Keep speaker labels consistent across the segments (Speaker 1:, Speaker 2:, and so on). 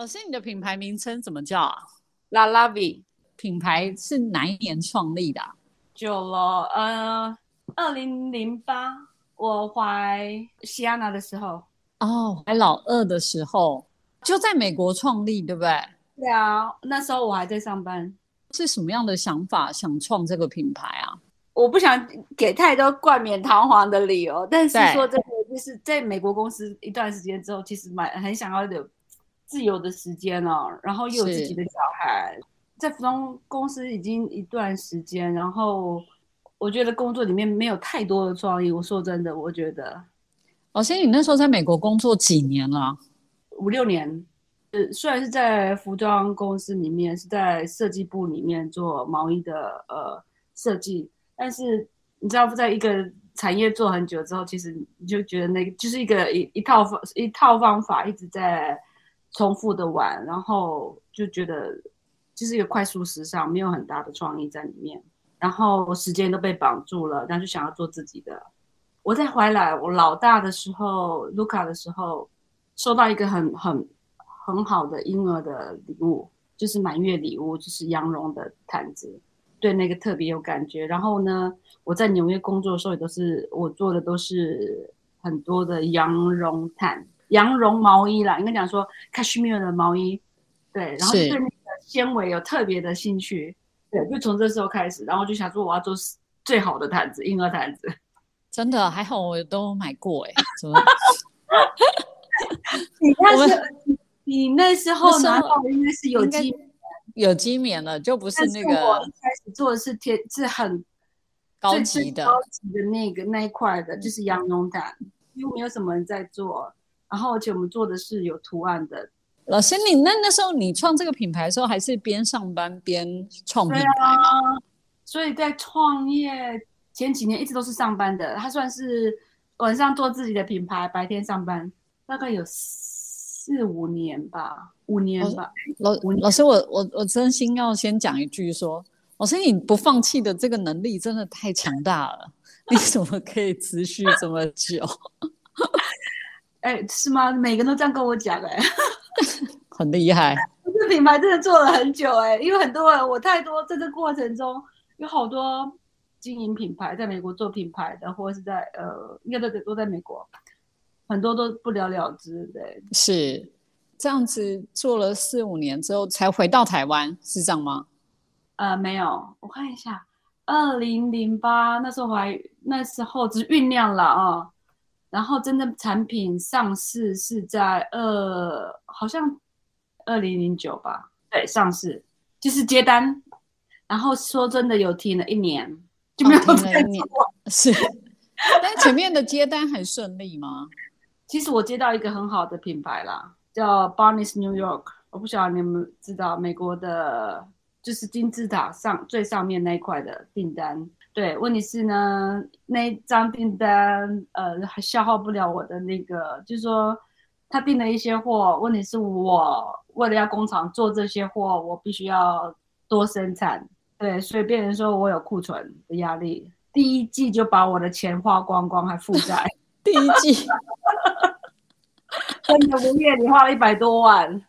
Speaker 1: 老师，你的品牌名称怎么叫啊？
Speaker 2: 拉拉比
Speaker 1: 品牌是哪一年创立的啊？
Speaker 2: 久了，呃，二零零八我怀西安娜的时候，
Speaker 1: 哦，还老二的时候就在美国创立，对不对？
Speaker 2: 对啊，那时候我还在上班。
Speaker 1: 是什么样的想法想创这个品牌啊？
Speaker 2: 我不想给太多冠冕堂皇的理由，但是
Speaker 1: 对
Speaker 2: 说真的，就是在美国公司一段时间之后，其实蛮很想要有自由的时间哦，然后又有自己的小孩，在服装公司已经一段时间，然后我觉得工作里面没有太多的创意。我说真的，我觉得
Speaker 1: 老师，你那时候在美国工作几年了？
Speaker 2: 五六年，呃，虽然是在服装公司里面，是在设计部里面做毛衣的呃设计，但是你知道不，在一个产业做很久之后，其实你就觉得那个就是一个一一套方一套方法一直在重复的玩，然后就觉得就是一个快速时尚，没有很大的创意在里面，然后时间都被绑住了，然后就想要做自己的。我在怀来我老大的时候，卢卡的时候，收到一个很很很好的婴儿的礼物，就是满月礼物，就是羊绒的毯子，对那个特别有感觉。然后呢，我在纽约工作的时候，也都是我做的都是很多的羊绒毯、羊绒毛衣啦，应该讲说 cashmere 的毛衣，对，然后就是对那个纤维有特别的兴趣，对，就从这时候开始，然后就想说我要做最好的毯子，婴儿毯子。
Speaker 1: 真的还好，我都买过哎，怎么？
Speaker 2: 你那
Speaker 1: 我
Speaker 2: 时你那时候拿到的应该是有机，
Speaker 1: 有机棉了，就不是那个
Speaker 2: 我开始做的是天是很
Speaker 1: 高
Speaker 2: 最
Speaker 1: 级的。
Speaker 2: 高级的那个那一块的，就是羊绒毯，几乎没有什么人在做。然后而且我们做的是有图案的，
Speaker 1: 老师，你那那时候你创这个品牌的时候，还是边上班边创品牌吗？
Speaker 2: 啊，所以在创业前几年一直都是上班的，他算是晚上做自己的品牌，白天上班，大概有四五年吧，五年吧。
Speaker 1: 老
Speaker 2: 我
Speaker 1: 老师，我我我真心要先讲一句说，老师你不放弃的这个能力真的太强大了，你怎么可以持续这么久？
Speaker 2: 哎，是吗？每个人都这样跟我讲哎、
Speaker 1: 很厉害，
Speaker 2: 我 这品牌真的做了很久哎、因为很多人我太多在这过程中有好多经营品牌，在美国做品牌的，或者是在呃，应该都都在美国，很多都不了了之。对，
Speaker 1: 是这样子做了四五年之后才回到台湾，是这样吗？
Speaker 2: 呃，没有，我看一下，二零零八那时候还那时候只是酝酿了啊，然后真正产品上市是在二好像二零零九吧，对，上市就是接单，然后说真的有停了一年，就没有
Speaker 1: 哦停
Speaker 2: 再
Speaker 1: 了一年 是，但前面的接单很顺利吗？
Speaker 2: 其实我接到一个很好的品牌啦，叫 Barnes New York，我不晓得你们知道美国的，就是金字塔上最上面那一块的订单。对，问题是呢，那一张订单呃还消耗不了我的那个，就是说他订了一些货，问题是我为了要工厂做这些货，我必须要多生产，对，所以变成说我有库存的压力。第一季就把我的钱花光光，还负债。
Speaker 1: 第一季，
Speaker 2: 真的无业，你花了一百多万。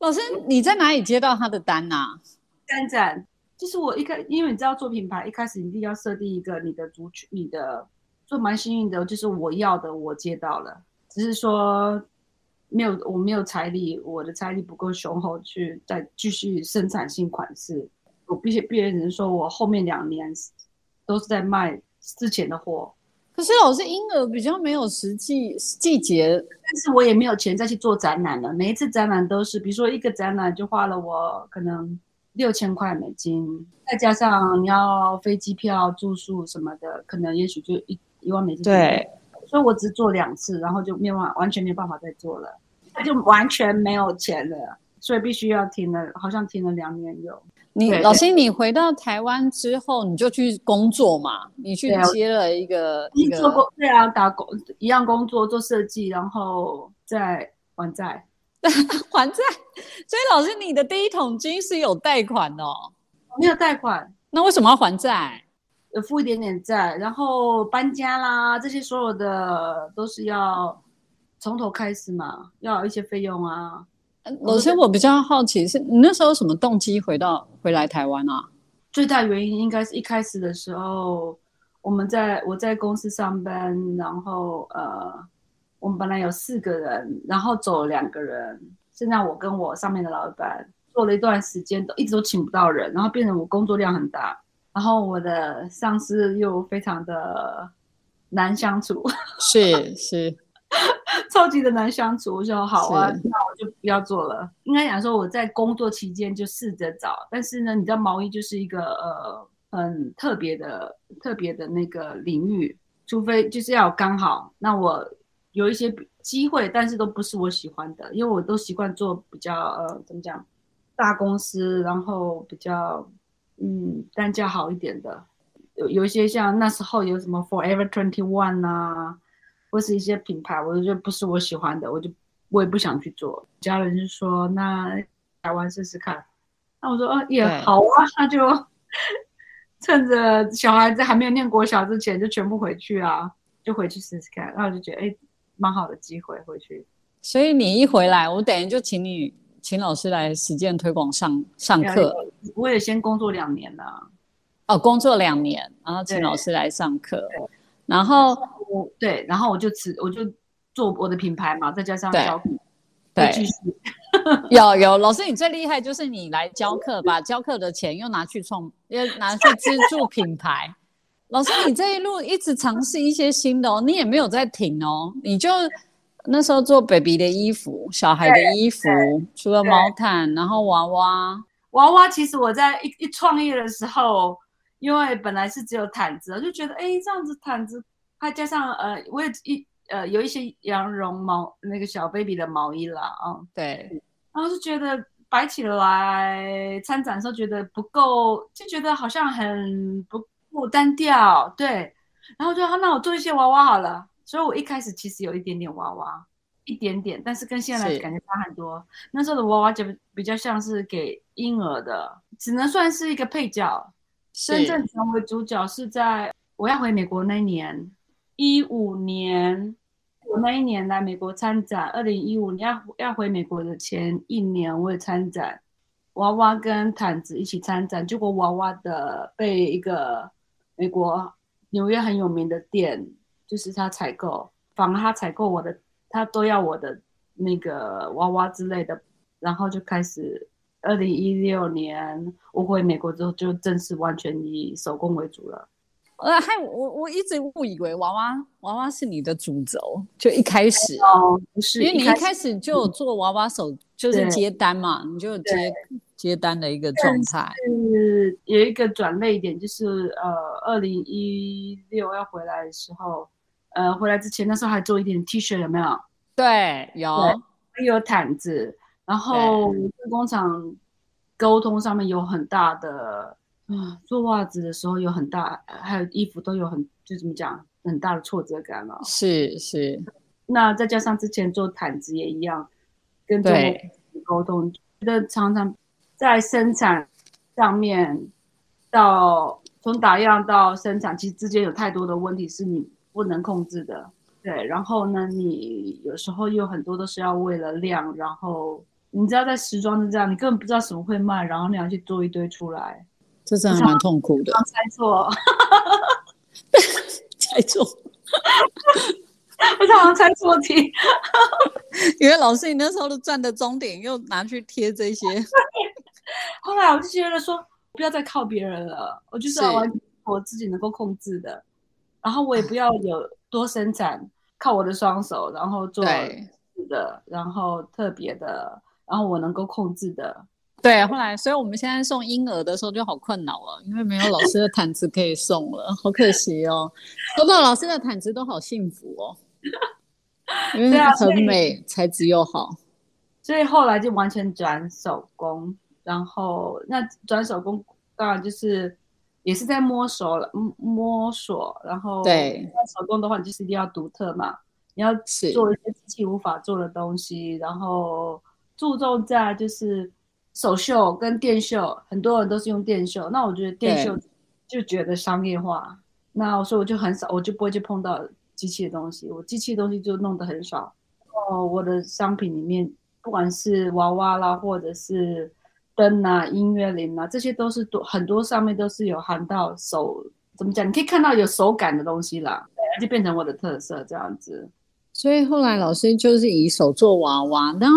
Speaker 1: 老师你在哪里接到他的单呐、啊？
Speaker 2: 单展就是我一开，因为你知道做品牌，一开始一定要设定一个你的族群，你的就蛮幸运的，就是我要的我接到了，只是说没有我没有财力，我的财力不够雄厚去再继续生产新款式。我必须别人说我后面两年都是在卖之前的货，
Speaker 1: 可是老师婴儿比较没有实际季节，
Speaker 2: 但是我也没有钱再去做展览了。每一次展览都是，比如说一个展览就花了我可能六千块美金，再加上你要飞机票、住宿什么的，可能也许就一一万美金。，
Speaker 1: 对，
Speaker 2: 所以我只做两次，然后就没有办，完全没有办法再做了，那就完全没有钱了，所以必须要停了，好像停了两年有。
Speaker 1: 你老师，你回到台湾之后，你就去工作嘛？你去接了一个一
Speaker 2: 做
Speaker 1: 个，
Speaker 2: 过对啊，打工一样工作，做设计，然后再还债。
Speaker 1: 还债。所以老师，你的第一桶金是有贷款的、哦，
Speaker 2: 没有贷款，
Speaker 1: 那为什么要还债？
Speaker 2: 有付一点点债，然后搬家啦，这些所有的都是要从头开始嘛，要有一些费用啊。
Speaker 1: 老师，我比较好奇，是你那时候什么动机回到回来台湾啊？
Speaker 2: 最大原因应该是一开始的时候，我们在我在公司上班，然后呃，我们本来有四个人，然后走了两个人，现在我跟我上面的老板做了一段时间，都一直都请不到人，然后变成我工作量很大，然后我的上司又非常的难相处，
Speaker 1: 是 是。
Speaker 2: 超级的难相处，我说好啊，那我就不要做了。应该讲说我在工作期间就试着找，但是呢，你知道毛衣就是一个呃很特别的、特别的那个领域，除非就是要刚好，那我有一些机会，但是都不是我喜欢的，因为我都习惯做比较呃怎么讲大公司，然后比较嗯单价好一点的，有有一些像那时候有什么 Forever Twenty One 啊。或是一些品牌，我就觉得不是我喜欢的，我就我也不想去做。家人就说：“那台湾试试看。”那我说：“哦，也好啊，那就趁着小孩子还没有念国小之前，就全部回去啊，就回去试试看。”然后我就觉得，哎，蛮好的机会回去。
Speaker 1: 所以你一回来，我等于就请你请老师来实践推广上上课。
Speaker 2: 我也先工作两年了。
Speaker 1: 哦，工作两年，然后请老师来上课。然后
Speaker 2: 我对，然后我就辞，我就做我的品牌嘛，再加上教课，
Speaker 1: 对，有有老师，你最厉害就是你来教课，把教课的钱又拿去创，又拿去资助品牌。老师，你这一路一直尝试一些新的哦，你也没有在停哦，你就那时候做 baby 的衣服，小孩的衣服，除了毛毯，然后娃娃，
Speaker 2: 娃娃其实我在一一创业的时候。因为本来是只有毯子，我就觉得哎，这样子毯子，还加上呃，我也一呃有一些羊绒毛那个小 baby 的毛衣啦，啊，
Speaker 1: 对，
Speaker 2: 然后就觉得摆起来参展的时候觉得不够，就觉得好像很不不单调，对，然后就那我做一些娃娃好了，所以我一开始其实有一点点娃娃，一点点，但是跟现在感觉差很多。那时候的娃娃就比较像是给婴儿的，只能算是一个配角。真正成为主角是在我要回美国那一年，一五年，我那一年来美国参展。二零一五年要要回美国的前一年，我也参展，娃娃跟毯子一起参展。结果娃娃的被一个美国纽约很有名的店，就是他采购，反而他采购我的，他都要我的那个娃娃之类的，然后就开始。二零一六年我回美国之后，就正式完全以手工为主了。
Speaker 1: 呃，还我我一直误以为娃娃娃娃是你的主轴，就一开始
Speaker 2: 哦，不是，
Speaker 1: 因为你一开始就有做娃娃手，就是接单嘛，你就接接单的一个状态。
Speaker 2: 是有一个转类点，就是呃，二零一六要回来的时候，呃，回来之前那时候还做一点 T 恤，有没有？
Speaker 1: 对，有，
Speaker 2: 还有毯子。然后跟工厂沟通上面有很大的啊，做袜子的时候有很大，还有衣服都有很就怎么讲很大的挫折感了。
Speaker 1: 是是，
Speaker 2: 那再加上之前做毯子也一样，跟中国沟通，觉得常常在生产上面到从打样到生产，其实之间有太多的问题是你不能控制的。对，然后呢，你有时候又很多都是要为了量，然后。你知道在时装是这样，你根本不知道什么会卖，然后你要去做一堆出来，
Speaker 1: 这真的蛮痛苦的。
Speaker 2: 猜错，
Speaker 1: 猜错，
Speaker 2: 我常常猜错题。
Speaker 1: 因为老师你那时候的赚的终点又拿去贴这些，
Speaker 2: 后来我就觉得说，不要再靠别人了，我就是要完我自己能够控制的，然后我也不要有多伸展，靠我的双手，然后做的，然后特别的。然后我能够控制的，
Speaker 1: 对。后来，所以我们现在送婴儿的时候就好困扰了，因为没有老师的毯子可以送了，好可惜哦。收到老师的毯子都好幸福哦，因为很美，材质又好。
Speaker 2: 所以后来就完全转手工，然后那转手工当然就是也是在摸索了，摸索。然后
Speaker 1: 对
Speaker 2: 手工的话，你就是一定要独特嘛，你要做一些机器无法做的东西，然后。注重在就是手绣跟电绣，很多人都是用电绣。那我觉得电绣就觉得商业化，那所以我就很少，我就不会去碰到机器的东西。我机器的东西就弄得很少。哦，我的商品里面不管是娃娃啦，或者是灯啊、音乐铃啊，这些都是多很多上面都是有含到手，怎么讲？你可以看到有手感的东西啦，就变成我的特色这样子。
Speaker 1: 所以后来老师就是以手做娃娃，然后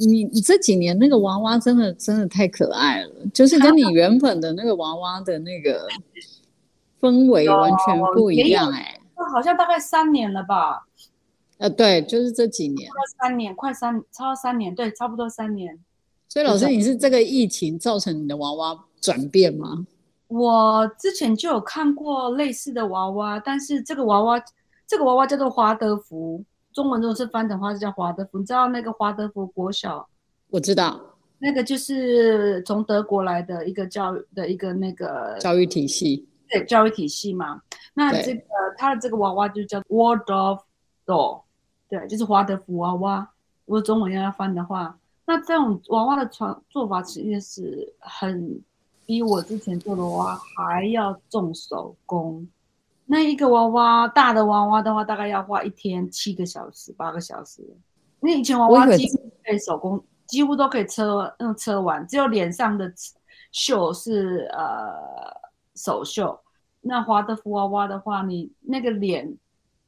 Speaker 1: 你你这几年那个娃娃真的真的太可爱了，就是跟你原本的那个娃娃的那个氛围完全不一样哎。
Speaker 2: 那好像大概三年了吧？
Speaker 1: 呃，对，就是这几年，
Speaker 2: 三年，快三，超三年，对，差不多三年。
Speaker 1: 所以老师，你是这个疫情造成你的娃娃转变吗？
Speaker 2: 我之前就有看过类似的娃娃，但是这个娃娃，这个娃娃叫做华德福，中文如果是翻成话是叫华德福。你知道那个华德福国小？
Speaker 1: 我知道，
Speaker 2: 那个就是从德国来的一个教育的一个那个
Speaker 1: 教育体系，
Speaker 2: 对，教育体系嘛。那这个他的这个娃娃就叫 Waldorf Doll。对，就是华德福娃娃。如果中文要翻的话，那这种娃娃的创做法其实是很比我之前做的娃娃还要重手工。那一个娃娃大的娃娃的话，大概要花一天七个小时、八个小时。那以前娃娃几乎可以手工，几乎都可以车用车完，只有脸上的绣是呃手绣。那华德福娃娃的话，你那个脸。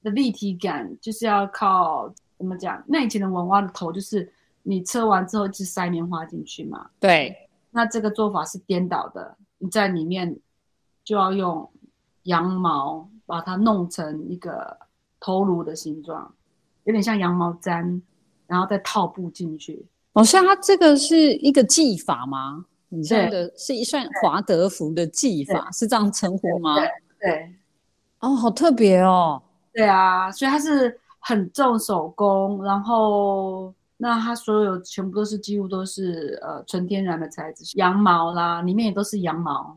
Speaker 2: 的立体感就是要靠怎么讲？那以前的娃娃的头就是你车完之后就塞棉花进去嘛。
Speaker 1: 对，
Speaker 2: 那这个做法是颠倒的，你在里面就要用羊毛把它弄成一个头颅的形状，有点像羊毛毡，然后再套布进去。
Speaker 1: 哦，像它这个是一个技法吗？你这个是一算华德福的技法，是这样称呼吗？
Speaker 2: 对。
Speaker 1: 哦，好特别哦。
Speaker 2: 对啊，所以它是很重手工，然后那它所有全部都是几乎都是呃纯天然的材质，羊毛啦，里面也都是羊毛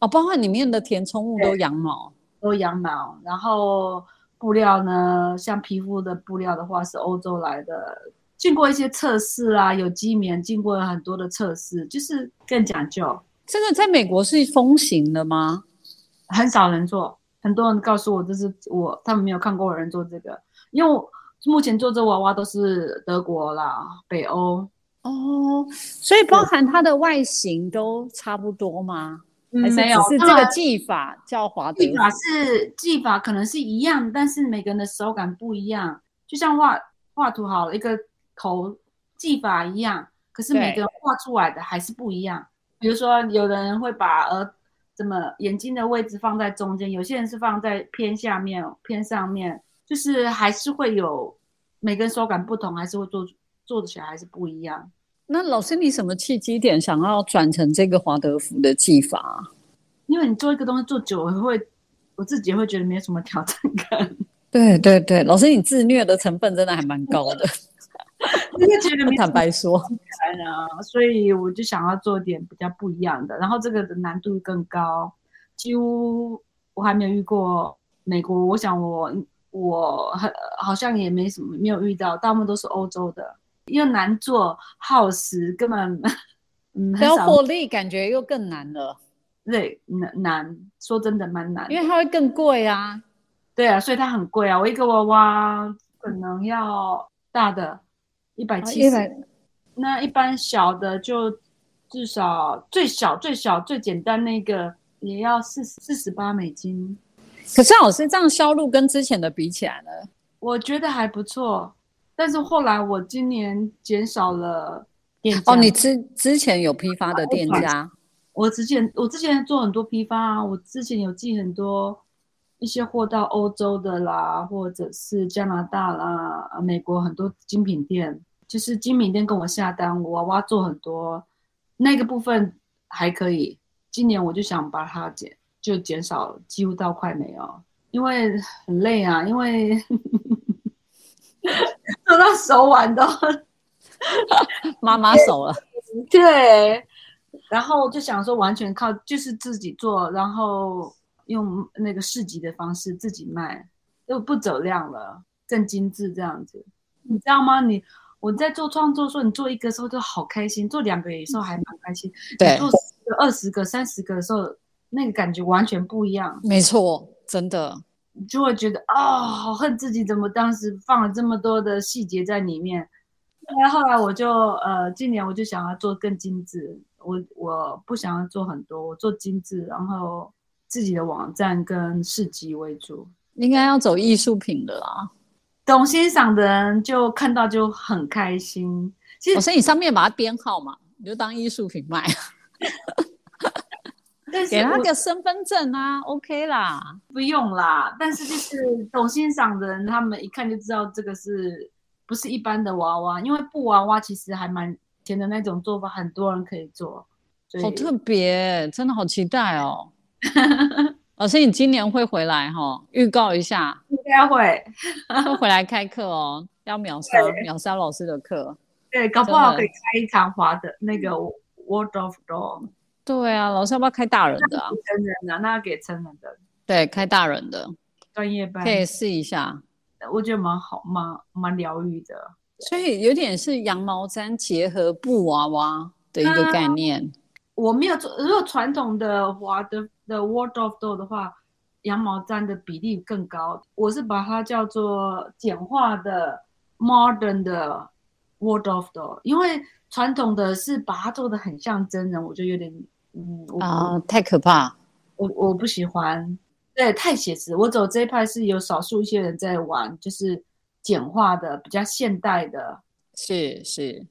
Speaker 1: 哦，包括里面的填充物都羊毛，
Speaker 2: 都羊毛。然后布料呢，像皮肤的布料的话是欧洲来的，经过一些测试啊，有机棉，经过了很多的测试，就是更讲究。
Speaker 1: 这个在美国是风行的吗？
Speaker 2: 很少人做。很多人告诉我，这是我他们没有看过人做这个，因为目前做这娃娃都是德国啦、北欧
Speaker 1: 哦，所以包含它的外形都差不多吗？
Speaker 2: 没有，
Speaker 1: 是这个技法叫华德。
Speaker 2: 技法是技法，可能是一样，但是每个人的手感不一样。就像画画图好了，一个头技法一样，可是每个人画出来的还是不一样。比如说，有的人会把呃。怎么眼睛的位置放在中间？有些人是放在偏下面、偏上面，就是还是会有每个人手感不同，还是会做做起来还是不一样。
Speaker 1: 那老师，你什么契机点想要转成这个华德福的技法？
Speaker 2: 因为你做一个东西做久了，会我自己会觉得没有什么挑战感。
Speaker 1: 对对对，老师，你自虐的成分真的还蛮高的。
Speaker 2: 因为觉得
Speaker 1: 坦白说，
Speaker 2: 所以我就想要做点比较不一样的。然后这个的难度更高，几乎我还没有遇过美国。我想我我很好像也没什么没有遇到，大部分都是欧洲的，又难做，耗时，根本
Speaker 1: 嗯，要获利感觉又更难了。
Speaker 2: 对，难难说真的蛮难，
Speaker 1: 因为它会更贵啊。
Speaker 2: 对啊，所以它很贵啊。我一个娃娃可能要大的。一百七十，那一般小的就至少最小最小最简单那个也要四四十八美金。
Speaker 1: 可是老师这样销路跟之前的比起来呢？
Speaker 2: 我觉得还不错。但是后来我今年减少了店
Speaker 1: 哦，你之之前有批发的店家？
Speaker 2: 我之前我之前做很多批发啊，我之前有寄很多一些货到欧洲的啦，或者是加拿大啦、美国很多精品店。就是精品店跟我下单，我娃娃做很多，那个部分还可以。今年我就想把它减，就减少几乎到快没有，因为很累啊，因为做到手腕都
Speaker 1: 妈妈手了。
Speaker 2: 对，然后就想说完全靠就是自己做，然后用那个市集的方式自己卖，就不走量了，更精致这样子，你知道吗？你。我在做创作，的时候你做一个时候就好开心，做两个有时候还蛮开心。
Speaker 1: 对，
Speaker 2: 做十个、二十个、三十个的时候，那个感觉完全不一样。
Speaker 1: 没错，真的，
Speaker 2: 你就会觉得啊，好恨自己怎么当时放了这么多的细节在里面。那后来我就呃，今年我就想要做更精致，我我不想要做很多，我做精致，然后自己的网站跟市集为主。
Speaker 1: 应该要走艺术品的啦，
Speaker 2: 懂欣赏的人就看到就很开心。其实
Speaker 1: 我说你上面把它编号嘛，你就当艺术品卖，
Speaker 2: 但是
Speaker 1: 给他
Speaker 2: 我
Speaker 1: 个身份证啊，OK 啦。
Speaker 2: 不用啦，但是就是懂欣赏的人，他们一看就知道这个是不是一般的娃娃，因为布娃娃其实还蛮甜的那种做法，很多人可以做。以
Speaker 1: 好特别，真的好期待哦。老 师，你今年会回来哈、预告一下，
Speaker 2: 应该会，
Speaker 1: 会回来开课哦，要秒杀秒杀老师的课。
Speaker 2: 对，搞不好可以开一场滑的那个 World of Door
Speaker 1: 对啊，老师要不要开大人的啊？
Speaker 2: 成人的，那要给成人的
Speaker 1: 对，开大人的
Speaker 2: 专业班
Speaker 1: 可，以试一下。
Speaker 2: 我觉得蛮好，蛮蛮疗愈的。
Speaker 1: 所以有点是羊毛毡结合布娃娃的一个概念。
Speaker 2: 我没有做，如果传统的滑的的 World of Door 的话，羊毛毡的比例更高。我是把它叫做简化的 Modern 的 World of Door，因为传统的是把它做的很像真人，我就有点嗯，
Speaker 1: 啊，太可怕。
Speaker 2: 我我不喜欢，对，太写实。我走这一派是有少数一些人在玩，就是简化的、比较现代的，
Speaker 1: 是是，对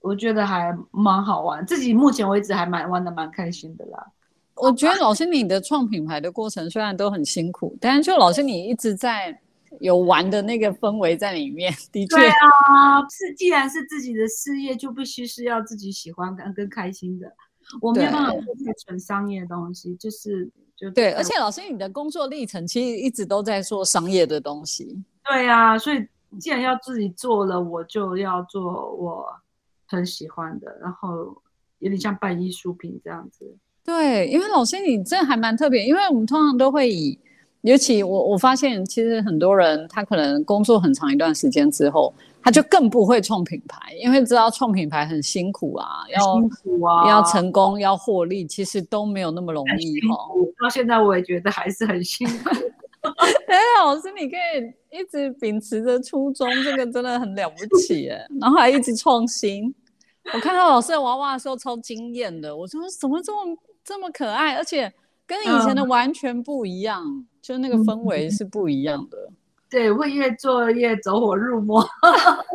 Speaker 2: 我觉得还蛮好玩。自己目前为止还蛮玩的蛮开心的啦。
Speaker 1: 我觉得老师你的创品牌的过程虽然都很辛苦，但是就老师你一直在有玩的那个氛围在里面，的确
Speaker 2: 对啊，是既然是自己的事业，就必须是要自己喜欢跟跟开心的。我没有办法做太纯商业的东西，就是就
Speaker 1: 对，而且老师你的工作历程其实一直都在做商业的东西。
Speaker 2: 对啊，所以既然要自己做了，我就要做我很喜欢的，然后有点像办艺术品这样子。
Speaker 1: 对，因为老师你这还蛮特别，因为我们通常都会以，尤其我我发现其实很多人他可能工作很长一段时间之后，他就更不会创品牌，因为知道创品牌很辛苦啊，要
Speaker 2: 辛苦啊，
Speaker 1: 要成功要获利，其实都没有那么容易哈。
Speaker 2: 到现在我也觉得还是很辛苦。
Speaker 1: 哎，老师你可以一直秉持着初衷，这个真的很了不起哎，然后还一直创新。我看到老师的娃娃的时候超惊艳的，我说怎么这么这么可爱，而且跟以前的完全不一样，就那个氛围是不一样的。
Speaker 2: 对，会越做越走火入魔。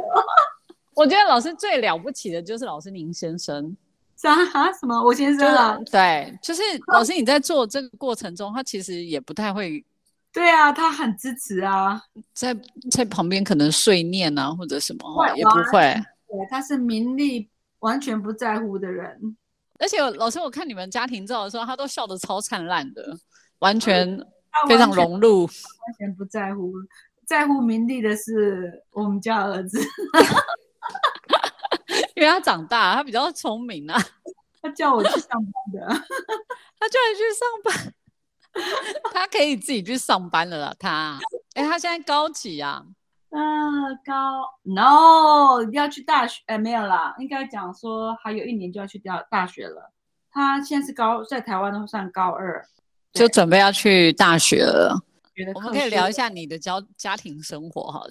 Speaker 1: 我觉得老师最了不起的就是老师您先生，
Speaker 2: 啥啊？什么？我先
Speaker 1: 就
Speaker 2: 生啊？
Speaker 1: 是对，就是老师你在做这个过程中，他其实也不太会
Speaker 2: 对啊，他很支持啊。
Speaker 1: 在在旁边可能碎念啊或者什么
Speaker 2: 会
Speaker 1: 也不会。
Speaker 2: 对，他是名利完全不在乎的人。
Speaker 1: 而且老师，我看你们家庭照的时候，他都笑得超灿烂的，完全
Speaker 2: 他
Speaker 1: 非常融入。
Speaker 2: 完全不在乎，在乎名利的是我们家儿子。
Speaker 1: 因为他长大，他比较聪明啊，
Speaker 2: 他叫我去上班的。
Speaker 1: 他叫你去上班，他可以自己去上班了啦。他，哎、他现在高几啊？
Speaker 2: 嗯，高 no 要去大学，哎，没有啦，应该讲说还有一年就要去大大学了。他现在是高，在台湾都算高二，
Speaker 1: 就准备要去大学了。我们可以聊一下你的家家庭生活哈，